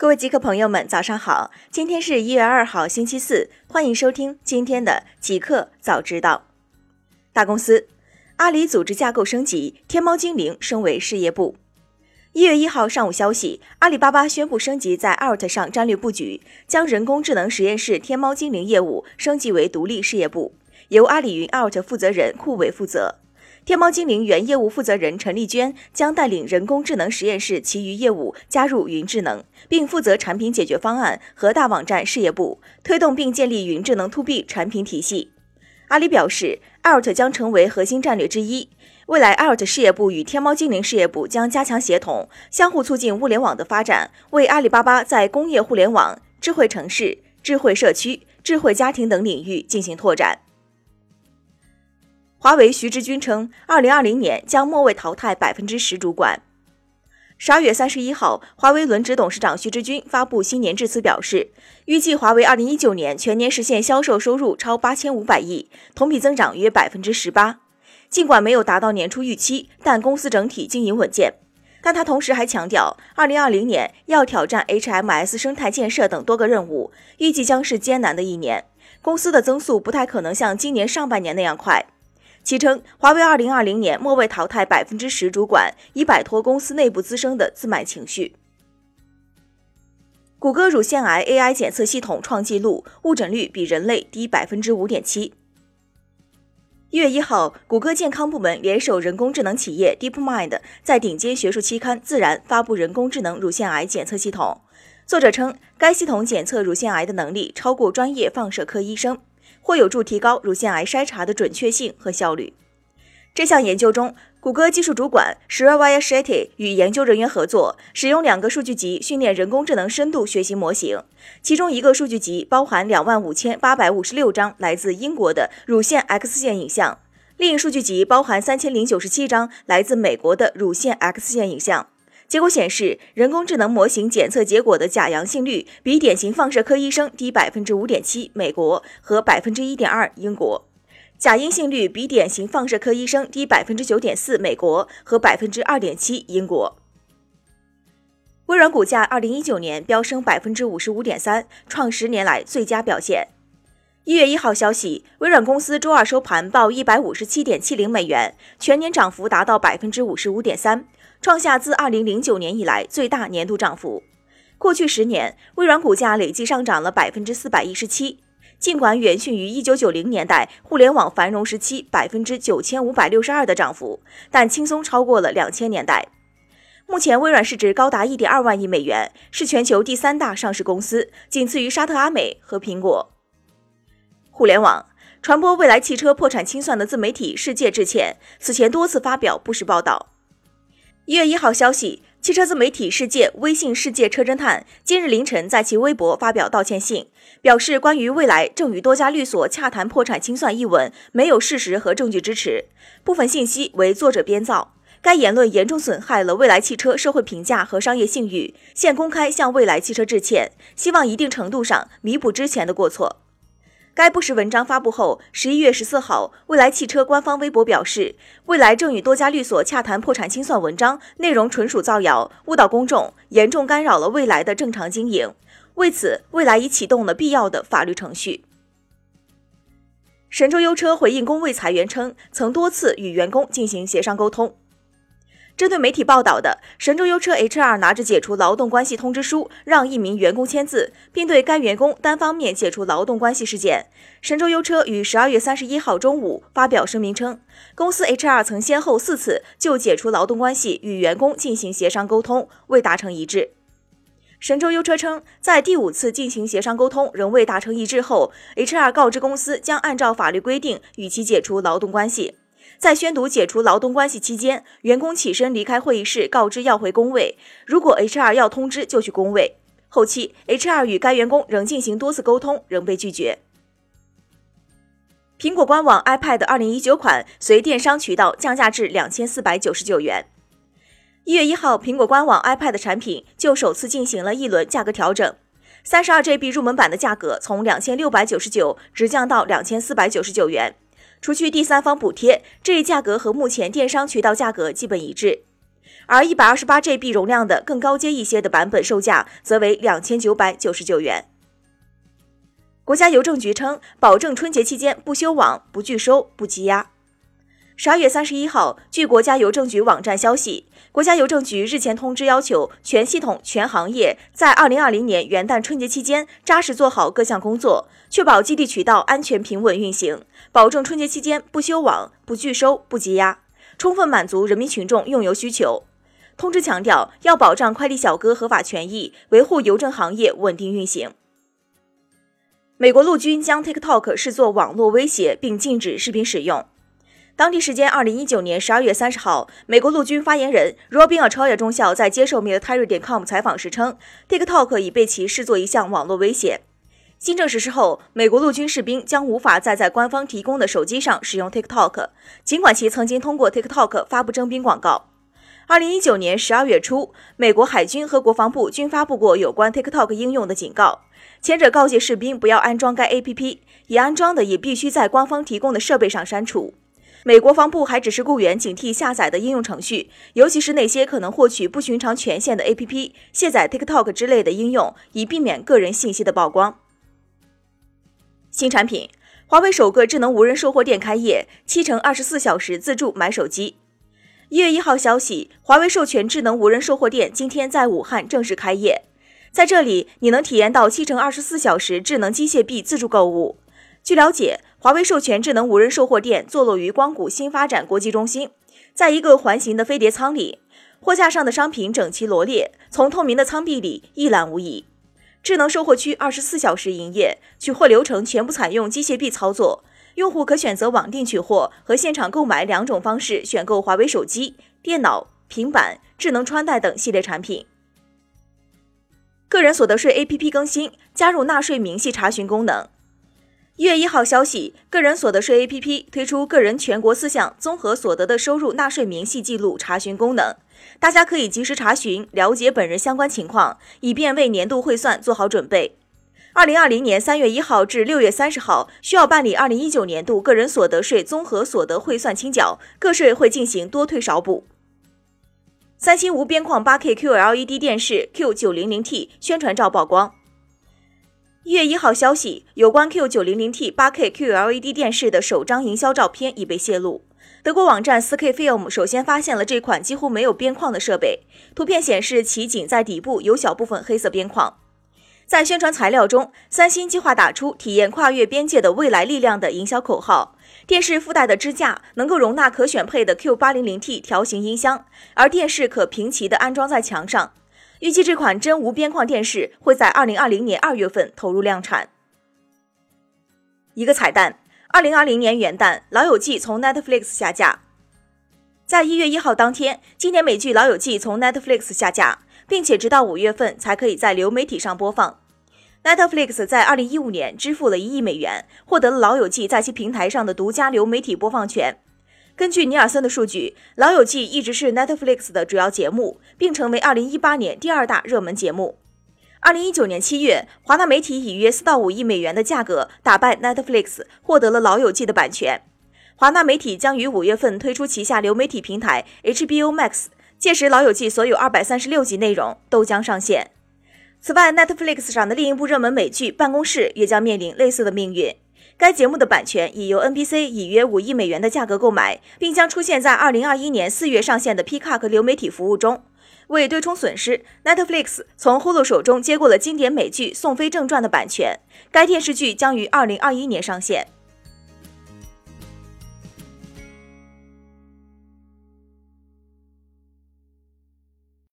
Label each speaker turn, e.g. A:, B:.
A: 各位极客朋友们，早上好！今天是一月二号，星期四，欢迎收听今天的极客早知道。大公司，阿里组织架构升级，天猫精灵升为事业部。一月一号上午消息，阿里巴巴宣布升级在 Alt 上战略布局，将人工智能实验室天猫精灵业务升级为独立事业部，由阿里云 Alt 负责人库伟负责。天猫精灵原业务负责人陈丽娟将带领人工智能实验室其余业务加入云智能，并负责产品解决方案和大网站事业部，推动并建立云智能 To B 产品体系。阿里表示，Alt 将成为核心战略之一。未来，Alt 事业部与天猫精灵事业部将加强协同，相互促进物联网的发展，为阿里巴巴在工业互联网、智慧城市、智慧社区、智慧家庭等领域进行拓展。华为徐志军称，二零二零年将末位淘汰百分之十主管。十二月三十一号，华为轮值董事长徐志军发布新年致辞，表示，预计华为二零一九年全年实现销售收入超八千五百亿，同比增长约百分之十八。尽管没有达到年初预期，但公司整体经营稳健。但他同时还强调，二零二零年要挑战 HMS 生态建设等多个任务，预计将是艰难的一年。公司的增速不太可能像今年上半年那样快。其称，华为二零二零年末位淘汰百分之十主管，以摆脱公司内部滋生的自满情绪。谷歌乳腺癌 AI 检测系统创纪录，误诊率比人类低百分之五点七。一月一号，谷歌健康部门联手人工智能企业 DeepMind，在顶尖学术期刊《自然》发布人工智能乳腺癌检测系统。作者称，该系统检测乳腺癌的能力超过专业放射科医生。或有助提高乳腺癌筛查的准确性和效率。这项研究中，谷歌技术主管 Shreya Shetty 与研究人员合作，使用两个数据集训练人工智能深度学习模型。其中一个数据集包含两万五千八百五十六张来自英国的乳腺 X 线影像，另一数据集包含三千零九十七张来自美国的乳腺 X 线影像。结果显示，人工智能模型检测结果的假阳性率比典型放射科医生低百分之五点七，美国和百分之一点二，英国；假阴性率比典型放射科医生低百分之九点四，美国和百分之二点七，英国。微软股价二零一九年飙升百分之五十五点三，创十年来最佳表现。一月一号消息，微软公司周二收盘报一百五十七点七零美元，全年涨幅达到百分之五十五点三。创下自二零零九年以来最大年度涨幅。过去十年，微软股价累计上涨了百分之四百一十七。尽管远逊于一九九零年代互联网繁荣时期百分之九千五百六十二的涨幅，但轻松超过了两千年代。目前，微软市值高达一点二万亿美元，是全球第三大上市公司，仅次于沙特阿美和苹果。互联网传播未来汽车破产清算的自媒体世界致歉，此前多次发表不实报道。一月一号消息，汽车自媒体世界微信世界车侦探今日凌晨在其微博发表道歉信，表示关于未来正与多家律所洽谈破产清算一文没有事实和证据支持，部分信息为作者编造。该言论严重损害了未来汽车社会评价和商业信誉，现公开向未来汽车致歉，希望一定程度上弥补之前的过错。该不实文章发布后，十一月十四号，蔚来汽车官方微博表示，蔚来正与多家律所洽谈破产清算，文章内容纯属造谣，误导公众，严重干扰了蔚来的正常经营。为此，蔚来已启动了必要的法律程序。神州优车回应工位裁员称，曾多次与员工进行协商沟通。针对媒体报道的神州优车 HR 拿着解除劳动关系通知书让一名员工签字，并对该员工单方面解除劳动关系事件，神州优车于十二月三十一号中午发表声明称，公司 HR 曾先后四次就解除劳动关系与员工进行协商沟通，未达成一致。神州优车称，在第五次进行协商沟通仍未达成一致后，HR 告知公司将按照法律规定与其解除劳动关系。在宣读解除劳动关系期间，员工起身离开会议室，告知要回工位。如果 HR 要通知，就去工位。后期，HR 与该员工仍进行多次沟通，仍被拒绝。苹果官网 iPad 二零一九款随电商渠道降价至两千四百九十九元。一月一号，苹果官网 iPad 产品就首次进行了一轮价格调整，三十二 GB 入门版的价格从两千六百九十九直降到两千四百九十九元。除去第三方补贴，这一价格和目前电商渠道价格基本一致。而一百二十八 GB 容量的更高阶一些的版本售价则为两千九百九十九元。国家邮政局称，保证春节期间不修网、不拒收、不积压。十二月三十一号，据国家邮政局网站消息，国家邮政局日前通知要求全系统、全行业在二零二零年元旦春节期间扎实做好各项工作，确保基地渠道安全平稳运行，保证春节期间不修网、不拒收、不积压，充分满足人民群众用邮需求。通知强调，要保障快递小哥合法权益，维护邮政行业稳定运行。美国陆军将 TikTok 视作网络威胁，并禁止视频使用。当地时间二零一九年十二月三十号，美国陆军发言人 Robin Achoya 中校在接受 Military.com 采访时称，TikTok 已被其视作一项网络威胁。新政实施后，美国陆军士兵将无法再在官方提供的手机上使用 TikTok，尽管其曾经通过 TikTok 发布征兵广告。二零一九年十二月初，美国海军和国防部均发布过有关 TikTok 应用的警告，前者告诫士兵不要安装该 APP，已安装的也必须在官方提供的设备上删除。美国防部还指示雇员警惕下载的应用程序，尤其是那些可能获取不寻常权限的 APP，卸载 TikTok 之类的应用，以避免个人信息的曝光。新产品，华为首个智能无人售货店开业，七乘二十四小时自助买手机。一月一号消息，华为授权智能无人售货店今天在武汉正式开业，在这里你能体验到七乘二十四小时智能机械臂自助购物。据了解，华为授权智能无人售货店坐落于光谷新发展国际中心，在一个环形的飞碟舱里，货架上的商品整齐罗列，从透明的舱壁里一览无遗。智能售货区二十四小时营业，取货流程全部采用机械臂操作，用户可选择网店取货和现场购买两种方式选购华为手机、电脑、平板、智能穿戴等系列产品。个人所得税 APP 更新，加入纳税明细查询功能。一月一号消息，个人所得税 APP 推出个人全国四项综合所得的收入纳税明细记录查询功能，大家可以及时查询了解本人相关情况，以便为年度汇算做好准备。二零二零年三月一号至六月三十号需要办理二零一九年度个人所得税综合所得汇算清缴，个税会进行多退少补。三星无边框八 K QLED 电视 Q 九零零 T 宣传照曝光。一月一号消息，有关 Q 九零零 T 八 K QLED 电视的首张营销照片已被泄露。德国网站 4K Film 首先发现了这款几乎没有边框的设备，图片显示其仅在底部有小部分黑色边框。在宣传材料中，三星计划打出“体验跨越边界的未来力量”的营销口号。电视附带的支架能够容纳可选配的 Q 八零零 T 条形音箱，而电视可平齐地安装在墙上。预计这款真无边框电视会在二零二零年二月份投入量产。一个彩蛋：二零二零年元旦，《老友记》从 Netflix 下架。在一月一号当天，经典美剧《老友记》从 Netflix 下架，并且直到五月份才可以在流媒体上播放。Netflix 在二零一五年支付了一亿美元，获得了《老友记》在其平台上的独家流媒体播放权。根据尼尔森的数据，《老友记》一直是 Netflix 的主要节目，并成为2018年第二大热门节目。2019年7月，华纳媒体以约4到5亿美元的价格打败 Netflix，获得了《老友记》的版权。华纳媒体将于五月份推出旗下流媒体平台 HBO Max，届时《老友记》所有236集内容都将上线。此外，Netflix 上的另一部热门美剧《办公室》也将面临类似的命运。该节目的版权已由 NBC 以约五亿美元的价格购买，并将出现在二零二一年四月上线的 Peacock 流媒体服务中。为对冲损失，Netflix 从 Hulu 手中接过了经典美剧《宋飞正传》的版权，该电视剧将于二零二一年上线。